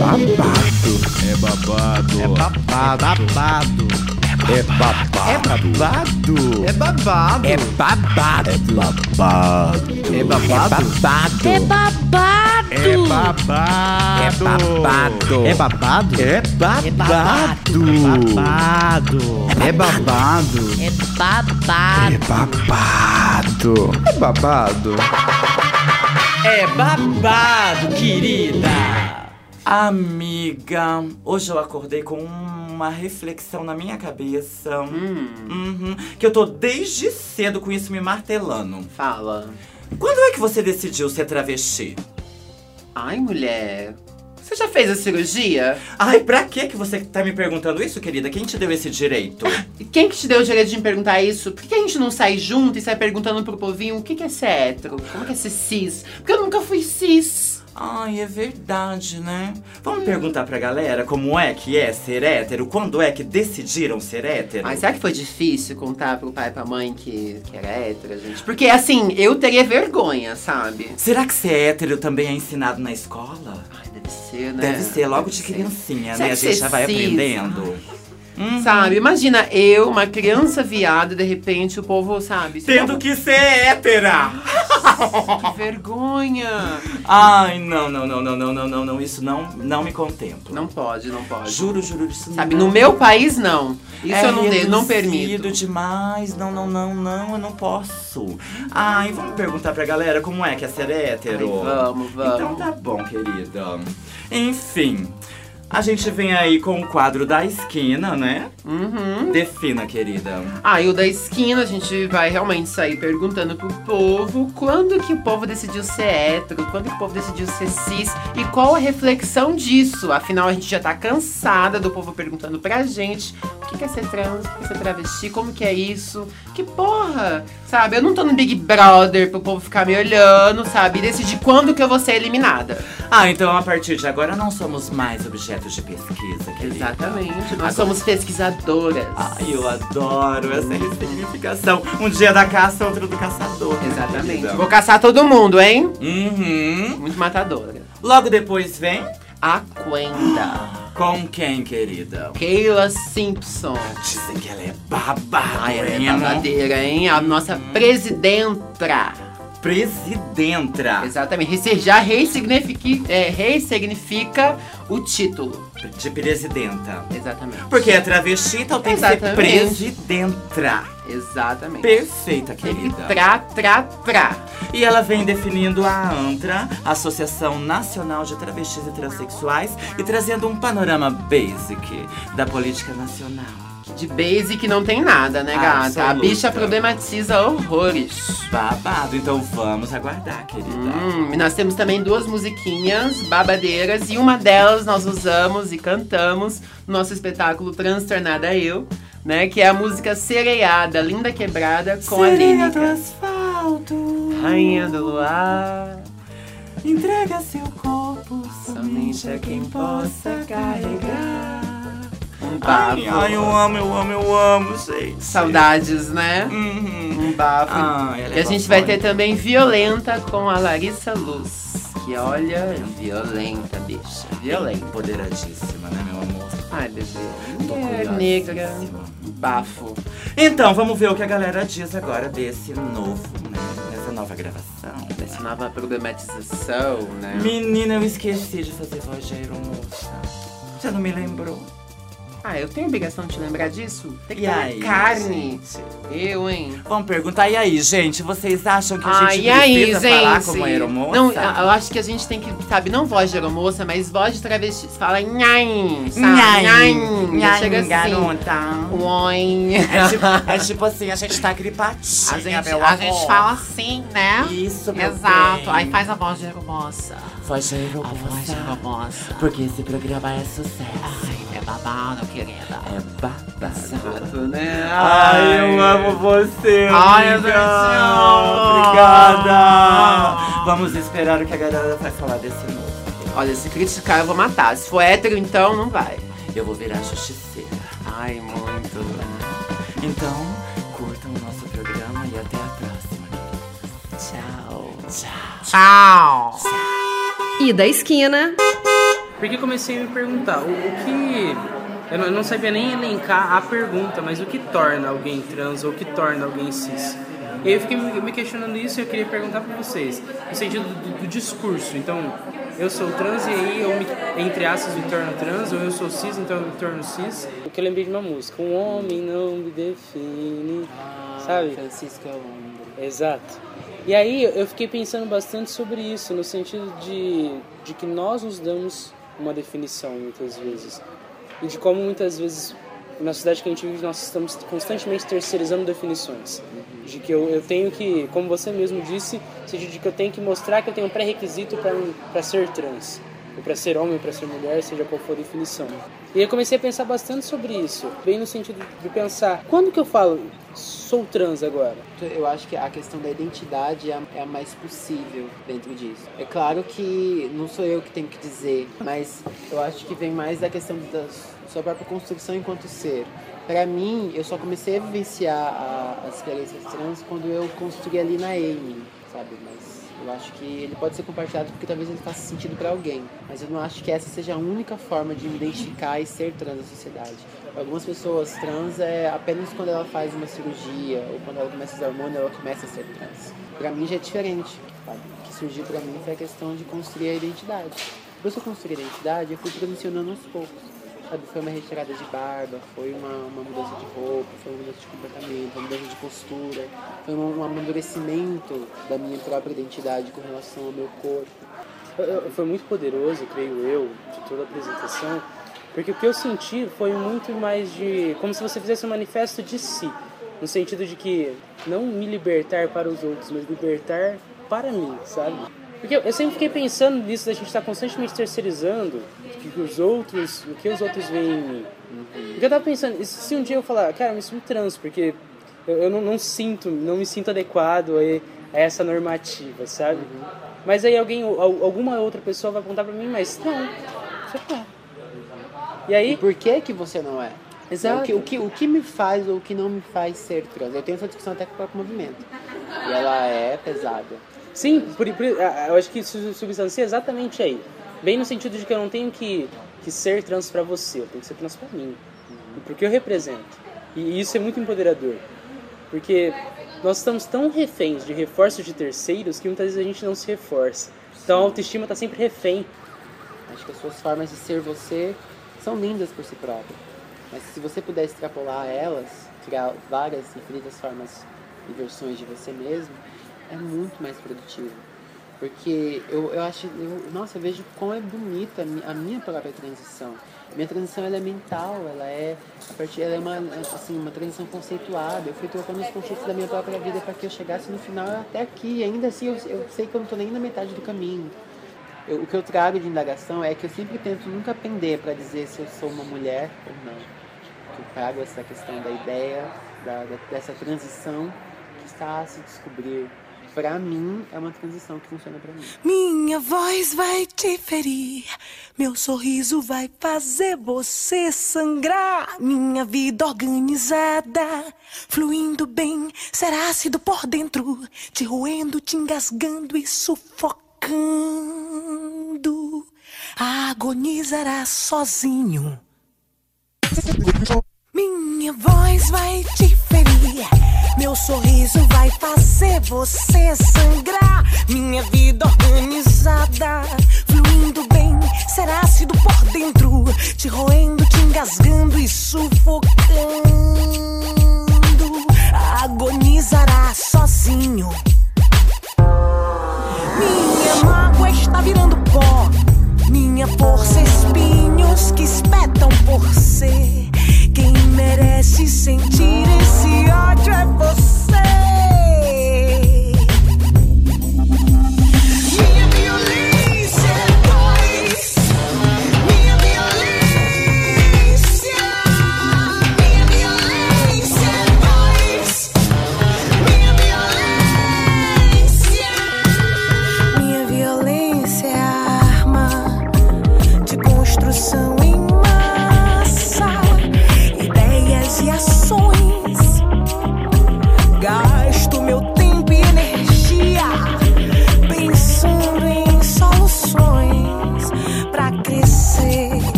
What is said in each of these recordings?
babado. É babado. É babado. É babado. É babado. É babado. É babado. É babado. É babado. É babado! É babado. É babado? É babado. É babado. É babado! É babado. É babado. É babado, querida! Amiga, hoje eu acordei com uma reflexão na minha cabeça. Uhum, que eu tô desde cedo com isso me martelando. Fala. Quando é que você decidiu ser travesti? Ai, mulher. Você já fez a cirurgia? Ai, pra que que você tá me perguntando isso, querida? Quem te deu esse direito? E quem que te deu o direito de me perguntar isso? Por que a gente não sai junto e sai perguntando pro povinho o que, que é ser hétero? Como que é ser cis? Porque eu nunca fui cis. Ai, é verdade, né? Vamos perguntar pra galera como é que é ser hétero? Quando é que decidiram ser hétero? Mas será que foi difícil contar pro pai e pra mãe que, que era hétero, gente? Porque assim, eu teria vergonha, sabe? Será que ser hétero também é ensinado na escola? Ai, deve ser, né? Deve ser, logo Deve de ser. criancinha, Será né? A gente já vai cis? aprendendo. Uhum. Sabe? Imagina eu, uma criança viada, de repente o povo, sabe? Tipo, Tendo povo... que ser hétera! que vergonha! Ai, não, não, não, não, não, não, não, Isso não, não me contempla. Não pode, não pode. Juro, juro, isso Sabe, não. no meu país, não. Isso é eu não, de, não permito. demais. Não, não, não, não, eu não posso. Ai, vamos perguntar pra galera como é que é ser hétero. Ai, vamos, vamos. Então tá bom, querida. Enfim a gente vem aí com o quadro da esquina, né? Uhum. Defina, querida. Ah, e o da esquina, a gente vai realmente sair perguntando pro povo quando que o povo decidiu ser hétero, quando que o povo decidiu ser cis e qual a reflexão disso. Afinal, a gente já tá cansada do povo perguntando pra gente o que que é ser trans, o que que é ser travesti, como que é isso. Que porra, sabe? Eu não tô no Big Brother pro povo ficar me olhando, sabe? E decidir quando que eu vou ser eliminada. Ah, então a partir de agora não somos mais objetos de pesquisa, querida. Exatamente. Nós Agora- somos pesquisadoras. Ai, eu adoro essa ressignificação. Um dia da caça, outro do caçador. né, Exatamente. Vou caçar todo mundo, hein? Uhum. Muito matadora. Logo depois vem A Quenda. com quem, querida? Keila Simpson. Dizem que ela é babada, Ai, ela é babadeira, hein? A nossa presidenta. Presidentra Exatamente. Rece- Já ressignifica, é, ressignifica o título. de presidenta. Exatamente. Porque é travesti, então tem que ser Exatamente. presidentra. Exatamente. Perfeita, Tem que querida. tra, tra, tra. E ela vem definindo a ANTRA, Associação Nacional de Travestis e Transsexuais, e trazendo um panorama basic da política nacional. De basic não tem nada, né, gata? A bicha problematiza horrores. Babado, então vamos aguardar, querida. Hum, e nós temos também duas musiquinhas babadeiras e uma delas nós usamos e cantamos no nosso espetáculo Transtornada Eu, né? Que é a música Sereiada, Linda Quebrada com a Sereia do lírica. asfalto, Rainha do Luar, entrega seu corpo somente a quem possa carregar. Um Ai, bafo. ai, eu amo, eu amo, eu amo, gente. Saudades, né? Uhum. Um bafo. Ai, ela é e a gente vai ter também Violenta com a Larissa Luz. Que olha, é violenta, bicha. Violenta. Empoderadíssima, né, meu amor? Ai, bebê. Tô Mulher curiosíssima. negra. Bafo. Então, vamos ver o que a galera diz agora desse novo, né? Dessa nova gravação. Essa nova problematização, né? Menina, eu esqueci de fazer voz de aeromoça. Você não me lembrou? Ah, eu tenho obrigação de te lembrar disso? Tem que E ter aí, carne. gente? Eu, hein? Vamos perguntar, e aí, gente? Vocês acham que a Ah, gente aí, precisa gente? falar como aeromoça? Não, eu acho que a gente tem que, sabe, não voz de aeromoça, mas voz de travesti. Fala nhaim, sabe? Nhai, Nhaim. nhai, Chega assim. garota. Oi. É tipo, é tipo assim, a gente tá gripadinha, A gente, a amor. gente fala assim, né? Isso, meu Exato. bem. Aí faz a voz de aeromoça. Voz de A voz aeromoça. Porque esse programa é sucesso. Ai, é babado, querida. É babado. Exato, né? Ai, eu amo você, Ai, amiga. eu. Obrigada. Vamos esperar o que a galera vai falar desse novo. Olha, se criticar eu vou matar. Se for hétero, então não vai. Eu vou virar justiceira. Ai, muito. Então, curtam o nosso programa e até a próxima. Tchau. Tchau. Tchau. E da esquina. Porque comecei a me perguntar o, o que. Eu não, eu não sabia nem elencar a pergunta, mas o que torna alguém trans ou o que torna alguém cis? E aí eu fiquei me me questionando isso e eu queria perguntar para vocês, no sentido do, do discurso. Então, eu sou trans e aí eu, me, entre aspas, me torno trans, ou eu sou cis, então eu me torno cis. O que eu lembrei de uma música, um homem não me define, sabe? Francisco é o homem. Exato. E aí eu fiquei pensando bastante sobre isso, no sentido de, de que nós nos damos uma definição muitas vezes. E de como muitas vezes, na sociedade que a gente vive, nós estamos constantemente terceirizando definições. De que eu, eu tenho que, como você mesmo disse, de que eu tenho que mostrar que eu tenho um pré-requisito para ser trans. Ou para ser homem, para ser mulher, seja qual for a definição. E eu comecei a pensar bastante sobre isso, bem no sentido de pensar, quando que eu falo sou trans agora? Eu acho que a questão da identidade é a, é a mais possível dentro disso. É claro que não sou eu que tenho que dizer, mas eu acho que vem mais da questão da sua própria construção enquanto ser. Para mim, eu só comecei a vivenciar a, as experiências trans quando eu construí ali na Amy, sabe? Mas eu acho que ele pode ser compartilhado porque talvez ele faça sentido para alguém. Mas eu não acho que essa seja a única forma de me identificar e ser trans na sociedade. Pra algumas pessoas, trans é apenas quando ela faz uma cirurgia ou quando ela começa a usar hormônio, ela começa a ser trans. Pra mim já é diferente. O que surgiu pra mim foi a questão de construir a identidade. Depois que eu construí a identidade, eu fui transicionando aos poucos. Sabe, foi uma retirada de barba, foi uma, uma mudança de roupa, foi uma mudança de comportamento, uma mudança de postura, foi um, um amadurecimento da minha própria identidade com relação ao meu corpo. Foi muito poderoso, creio eu, de toda a apresentação, porque o que eu senti foi muito mais de. como se você fizesse um manifesto de si, no sentido de que não me libertar para os outros, mas libertar para mim, sabe? Porque eu eu sempre fiquei pensando nisso, da gente estar constantemente terceirizando o que os outros, o que os outros veem em mim. Porque eu tava pensando, e se um dia eu falar, cara, eu me sinto trans, porque eu, eu não, não sinto, não me sinto adequado a, a essa normativa, sabe? Mas aí alguém, al- alguma outra pessoa vai apontar pra mim, mas não, você não é. E E aí, por que que você não é? Exato. O que, o, que, o que me faz ou o que não me faz ser trans? Eu tenho essa discussão até com o próprio movimento. E ela é pesada. Sim, por, por, ah, eu acho que substancia exatamente aí. Bem no sentido de que eu não tenho que, que ser trans pra você, eu tenho que ser trans pra mim. E porque eu represento. E isso é muito empoderador. Porque nós estamos tão reféns de reforços de terceiros que muitas vezes a gente não se reforça. Então a autoestima tá sempre refém. Acho que as suas formas de ser você são lindas por si própria. Mas se você puder extrapolar elas, criar várias, infinitas formas e versões de você mesmo, é muito mais produtivo. Porque eu, eu acho, eu, nossa, eu vejo como é bonita a mi- a minha própria transição. Minha transição ela é mental, ela é, a partir, ela é uma, assim, uma transição conceituada. Eu fui trocando os conceitos da minha própria vida para que eu chegasse no final até aqui. Ainda assim eu, eu sei que eu não estou nem na metade do caminho. Eu- o que eu trago de indagação é que eu sempre tento nunca pender para dizer se eu sou uma mulher ou não. Eu trago essa questão da ideia, da, da- dessa transição que está a se descobrir. Para mim, é uma transição que funciona para mim. Minha voz vai te ferir, meu sorriso vai fazer você sangrar. Minha vida organizada, fluindo bem, será ácido por dentro, te roendo, te engasgando e sufocando. Agonizará sozinho. Minha voz vai te ferir. Meu sorriso vai fazer você sangrar. Minha vida organizada,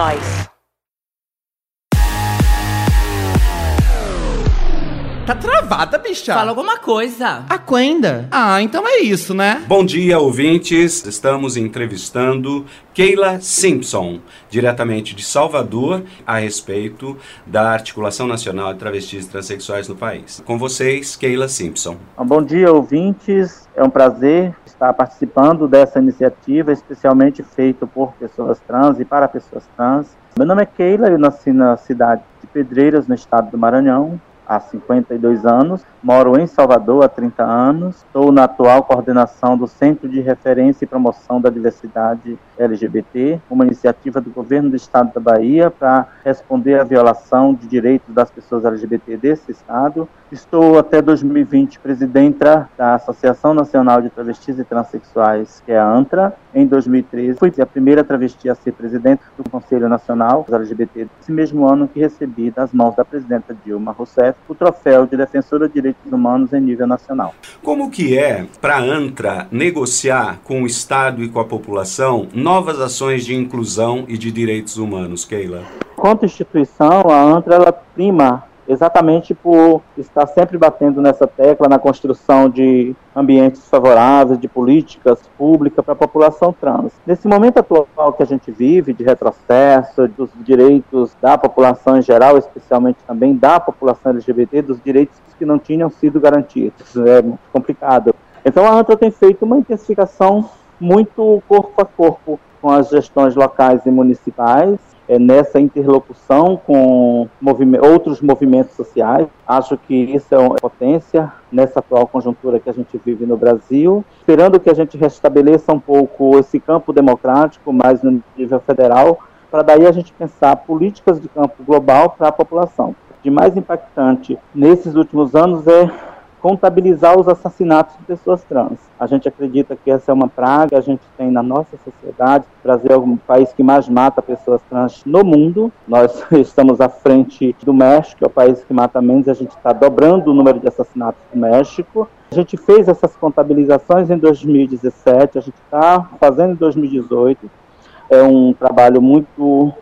Nós. Bicha. Fala alguma coisa. A Quenda. Ah, então é isso, né? Bom dia, ouvintes. Estamos entrevistando Keila Simpson, diretamente de Salvador, a respeito da Articulação Nacional de Travestis e Transsexuais no país. Com vocês, Keila Simpson. Bom dia, ouvintes. É um prazer estar participando dessa iniciativa, especialmente feita por pessoas trans e para pessoas trans. Meu nome é Keila, eu nasci na cidade de Pedreiras, no estado do Maranhão, há 52 anos. Moro em Salvador há 30 anos. Estou na atual coordenação do Centro de Referência e Promoção da Diversidade LGBT, uma iniciativa do governo do estado da Bahia para responder à violação de direitos das pessoas LGBT desse estado. Estou até 2020 presidenta da Associação Nacional de Travestis e Transsexuais, que é a ANTRA. Em 2013, fui a primeira travesti a ser presidente do Conselho Nacional LGBT. Esse mesmo ano que recebi das mãos da presidenta Dilma Rousseff o troféu de defensora de direitos humanos em nível nacional. Como que é para a ANTRA negociar com o Estado e com a população novas ações de inclusão e de direitos humanos, Keila? Quanto instituição, a ANTRA ela prima exatamente por estar sempre batendo nessa tecla na construção de ambientes favoráveis, de políticas públicas para a população trans. Nesse momento atual que a gente vive, de retrocesso dos direitos da população em geral, especialmente também da população LGBT, dos direitos que não tinham sido garantidos, é muito complicado. Então a ANTRA tem feito uma intensificação muito corpo a corpo com as gestões locais e municipais, é, nessa interlocução com movime outros movimentos sociais. Acho que isso é uma potência nessa atual conjuntura que a gente vive no Brasil, esperando que a gente restabeleça um pouco esse campo democrático, mais no nível federal, para daí a gente pensar políticas de campo global para a população. De mais impactante nesses últimos anos é contabilizar os assassinatos de pessoas trans. A gente acredita que essa é uma praga, a gente tem na nossa sociedade, o Brasil é o país que mais mata pessoas trans no mundo. Nós estamos à frente do México, que é o país que mata menos, a gente está dobrando o número de assassinatos do México. A gente fez essas contabilizações em 2017, a gente está fazendo em 2018. É um trabalho muito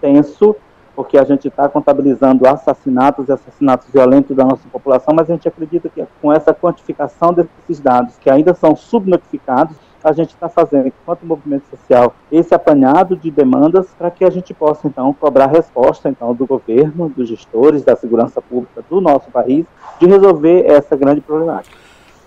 tenso, porque a gente está contabilizando assassinatos e assassinatos violentos da nossa população, mas a gente acredita que com essa quantificação desses dados, que ainda são subnotificados, a gente está fazendo, enquanto movimento social, esse apanhado de demandas para que a gente possa, então, cobrar resposta, então, do governo, dos gestores, da segurança pública do nosso país, de resolver essa grande problemática.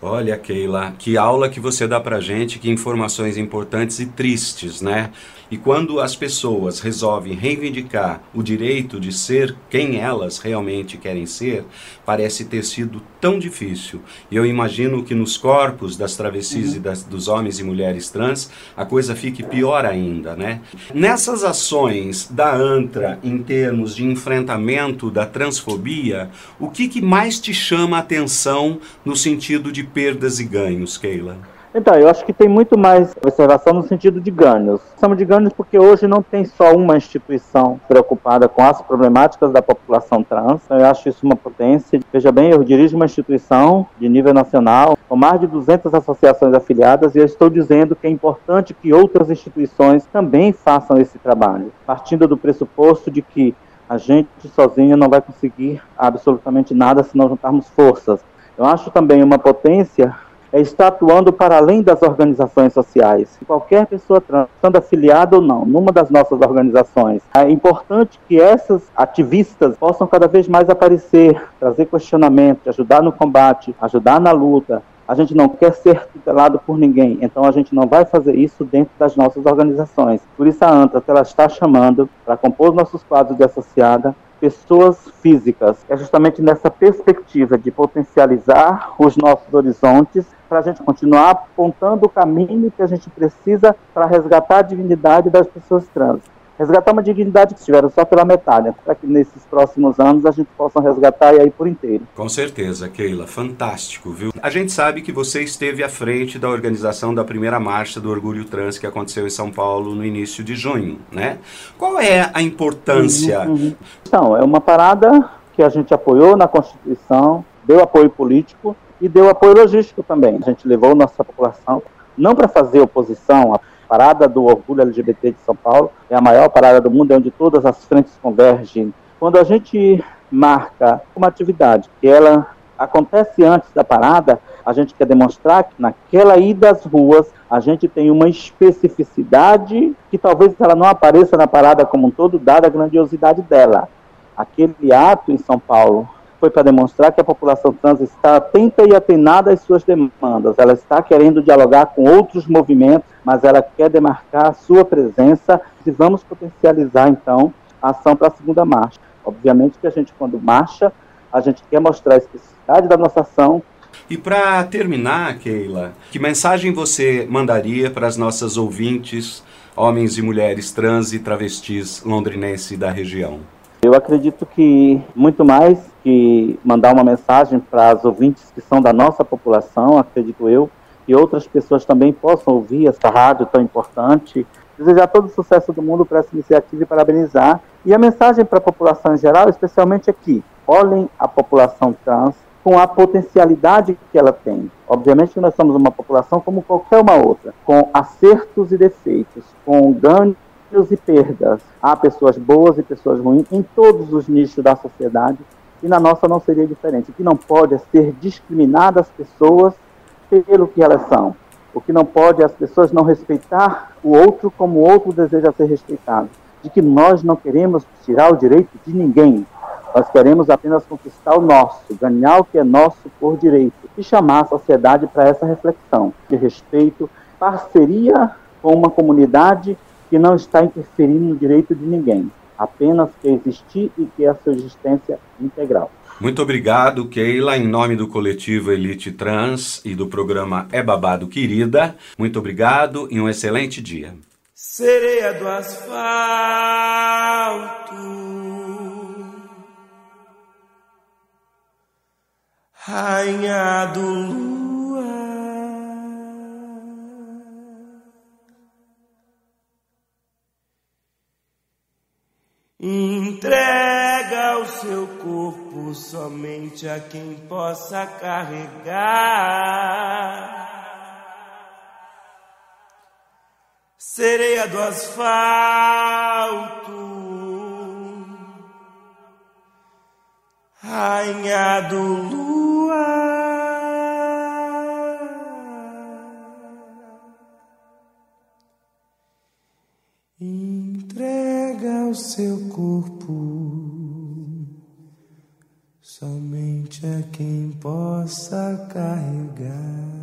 Olha, Keila, que aula que você dá pra gente, que informações importantes e tristes, né? E quando as pessoas resolvem reivindicar o direito de ser quem elas realmente querem ser, parece ter sido tão difícil. E eu imagino que nos corpos das travestis e das, dos homens e mulheres trans, a coisa fique pior ainda, né? Nessas ações da ANTRA, em termos de enfrentamento da transfobia, o que, que mais te chama a atenção no sentido de perdas e ganhos, Keila? Então, eu acho que tem muito mais observação no sentido de ganhos. Chamamos de ganhos porque hoje não tem só uma instituição preocupada com as problemáticas da população trans. Eu acho isso uma potência. Veja bem, eu dirijo uma instituição de nível nacional com mais de 200 associações afiliadas e eu estou dizendo que é importante que outras instituições também façam esse trabalho, partindo do pressuposto de que a gente sozinho não vai conseguir absolutamente nada se não juntarmos forças. Eu acho também uma potência é estar atuando para além das organizações sociais. Qualquer pessoa trans, sendo afiliada ou não, numa das nossas organizações, é importante que essas ativistas possam cada vez mais aparecer, trazer questionamento, ajudar no combate, ajudar na luta. A gente não quer ser tutelado por ninguém, então a gente não vai fazer isso dentro das nossas organizações. Por isso a ANTRA ela está chamando para compor nossos quadros de associada pessoas físicas. É justamente nessa perspectiva de potencializar os nossos horizontes para a gente continuar apontando o caminho que a gente precisa para resgatar a dignidade das pessoas trans. Resgatar uma dignidade que estiveram só pela metade, para que nesses próximos anos a gente possa resgatar e aí por inteiro. Com certeza, Keila, fantástico, viu? A gente sabe que você esteve à frente da organização da primeira marcha do Orgulho Trans que aconteceu em São Paulo no início de junho, né? Qual é a importância? Uhum, uhum. Então, é uma parada que a gente apoiou na Constituição, deu apoio político e deu apoio logístico também. A gente levou nossa população não para fazer oposição parada do orgulho LGBT de São Paulo é a maior parada do mundo, é onde todas as frentes convergem. Quando a gente marca uma atividade que ela acontece antes da parada, a gente quer demonstrar que naquela ida às ruas a gente tem uma especificidade que talvez ela não apareça na parada como um todo, dada a grandiosidade dela. Aquele ato em São Paulo foi para demonstrar que a população trans está atenta e atenada às suas demandas. Ela está querendo dialogar com outros movimentos, mas ela quer demarcar a sua presença e vamos potencializar então a ação para a segunda marcha. Obviamente que a gente quando marcha, a gente quer mostrar a especificidade da nossa ação, E para terminar, Keila, que mensagem você mandaria para as nossas ouvintes, homens e mulheres trans e travestis londrinense da região? Eu acredito que muito mais que mandar uma mensagem para as ouvintes que são da nossa população, acredito eu, que outras pessoas também possam ouvir essa rádio tão importante. Desejar todo o sucesso do mundo para essa iniciativa e parabenizar. E a mensagem para a população em geral, especialmente aqui, olhem a população trans com a potencialidade que ela tem. Obviamente que nós somos uma população como qualquer uma outra, com acertos e defeitos, com ganhos e perdas. Há pessoas boas e pessoas ruins em todos os nichos da sociedade e na nossa não seria diferente. O que não pode é ser discriminadas as pessoas pelo que elas são. O que não pode é as pessoas não respeitar o outro como o outro deseja ser respeitado. De que nós não queremos tirar o direito de ninguém. Nós queremos apenas conquistar o nosso, ganhar o que é nosso por direito e chamar a sociedade para essa reflexão de respeito, parceria com uma comunidade que não está interferindo no direito de ninguém, apenas quer existir e quer a sua existência integral. Muito obrigado, Keila, em nome do coletivo Elite Trans e do programa É Babado Querida. Muito obrigado e um excelente dia. Sereia do asfalto, rainha do lua, entrega o seu corpo somente a quem possa carregar. Sereia do asfalto, rainha do lua. O seu corpo somente a quem possa carregar.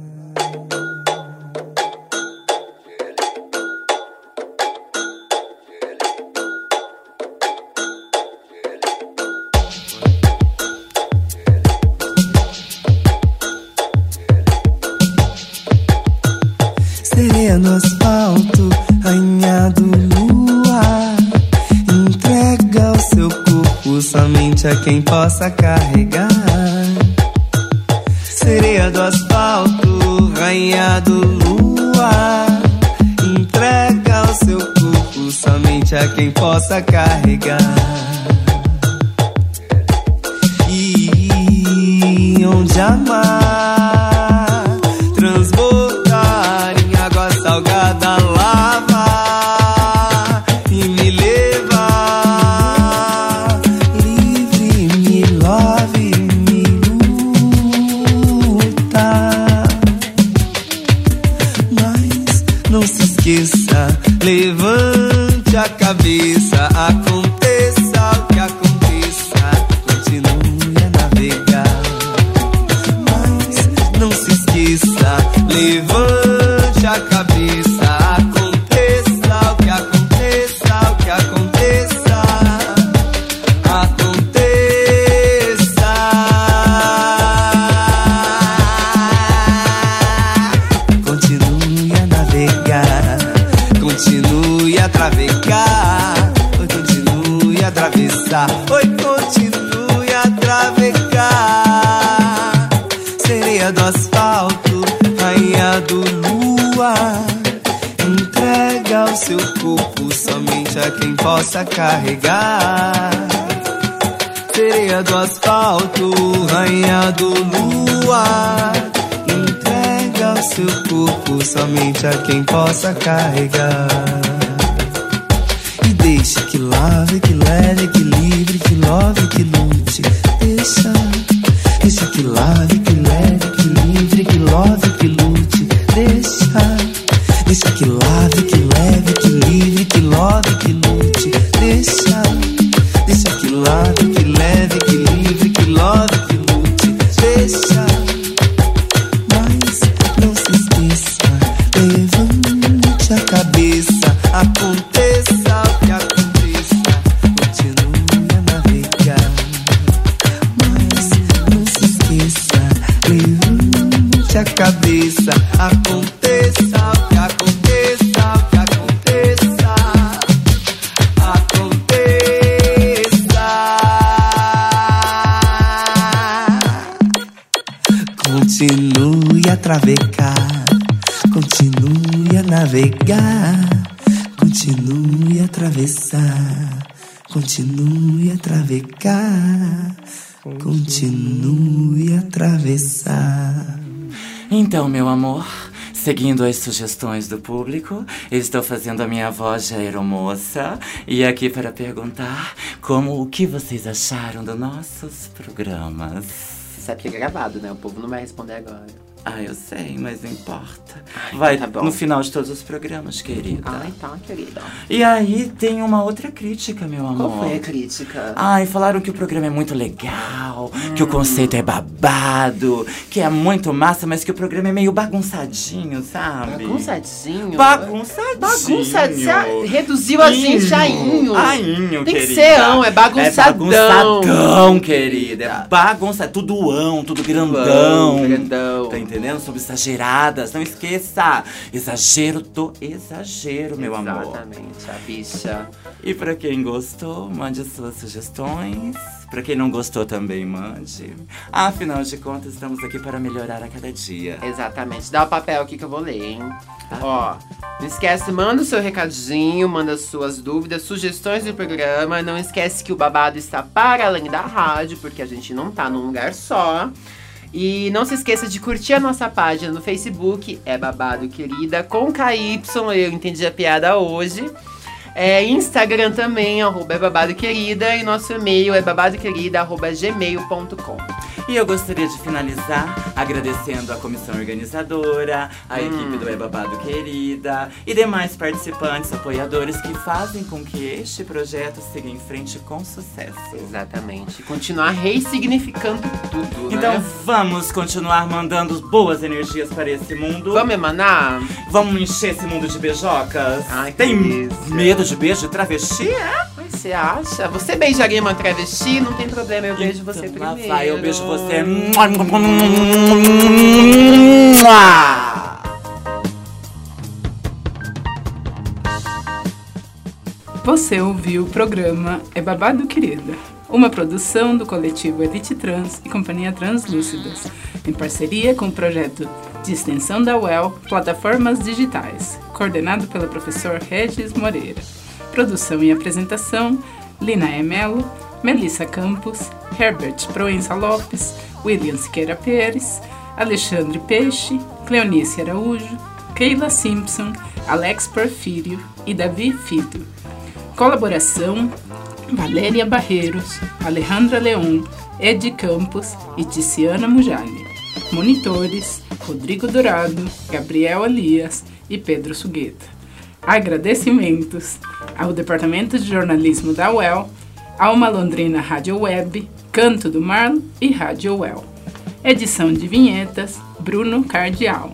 Somente a quem possa carregar. Sereia do asfalto, rainha do luar. Entrega o seu corpo somente a quem possa carregar. E onde amar asfalto, rainha do luar. Entrega o seu corpo somente a quem possa carregar. Sereia do asfalto, rainha do luar. Entrega o seu corpo somente a quem possa carregar. E deixe que lave, que leve, equilibre, que love, que lute. Deixa, deixa que lave, que leve, equilibre, que love, que lute. Deixa, deixa que lave, que leve, equilibre, que love, que lute. Deixa, deixa que lave, que leve, equilibre, que love, que lute. Deixa. Mas não se esqueça, levante a cabeça, que aconteça, travecar, continue a navegar, continue a atravessar, continue a travegar, continue a atravessar. Então, meu amor, seguindo as sugestões do público, estou fazendo a minha voz de aeromoça e aqui para perguntar como o que vocês acharam dos nossos programas. Você sabe que é gravado, né? O povo não vai responder agora. Ah, eu sei, mas não importa. Ai, Vai tá no final de todos os programas, querida. Ai, tá, querida. E aí tem uma outra crítica, meu amor. Qual foi a crítica? Ai, falaram que o programa é muito legal, que o conceito é babado, que é muito massa, mas que o programa é meio bagunçadinho, sabe? Bagunçadinho? Bagunçadinho. Bagunçadinho. Reduziu a gente a inho. A inho, Tem que querida. ser ão, é bagunçadão. É bagunçadão, querida. É bagunça, tudo ão, tudo grandão. grandão. Tá entendendo? Sobre exageradas. Não esqueça. Exagero do exagero, meu amor. Exatamente, a bicha. E pra quem gostou, mande as suas sugestões. Pra quem não gostou também, mande. Afinal de contas, estamos aqui para melhorar a cada dia. Exatamente. Dá o papel aqui que eu vou ler, hein? Ó, não esquece, manda o seu recadinho, manda suas dúvidas, sugestões do programa. Não esquece que o babado está para além da rádio, porque a gente não tá num lugar só. E não se esqueça de curtir a nossa página no Facebook, é Babado Querida, com KY, eu entendi a piada hoje. É, Instagram também, arroba é babado querida, e nosso e-mail é babadoquerida.gmail.com. E eu gostaria de finalizar agradecendo a comissão organizadora, a Hum. equipe do É Babado Querida e demais participantes, apoiadores que fazem com que este projeto siga em frente com sucesso. Exatamente. Continuar ressignificando tudo, Então né? vamos continuar mandando boas energias para esse mundo. Vamos emanar? Vamos encher esse mundo de beijocas? Ai, que Tem delícia. medo de beijo travesti? É? Você acha? Você beijaria uma travesti? Não tem problema, eu beijo você Então, lá primeiro. vai, eu beijo você. Você ouviu o programa É Babado Querida, uma produção do coletivo Elite Trans e Companhia Translúcidas, em parceria com o projeto de extensão da UEL Plataformas Digitais, coordenado pelo professor Regis Moreira. Produção e apresentação: Lina Emelo, Melissa Campos, Herbert Proença Lopes, William Siqueira Pérez, Alexandre Peixe, Cleonice Araújo, Keila Simpson, Alex Porfírio e Davi Filho. Colaboração: Valéria Barreiros, Alejandra Leon, Ed Campos e Tiziana Mujali. Monitores: Rodrigo Dourado, Gabriel Elias e Pedro Sugueta. Agradecimentos ao Departamento de Jornalismo da UEL, Alma Londrina Rádio Web, Canto do Mar e Rádio UEL. Edição de vinhetas: Bruno Cardial.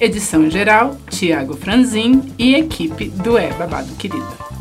Edição geral: Tiago Franzin e equipe do É Babado Querida.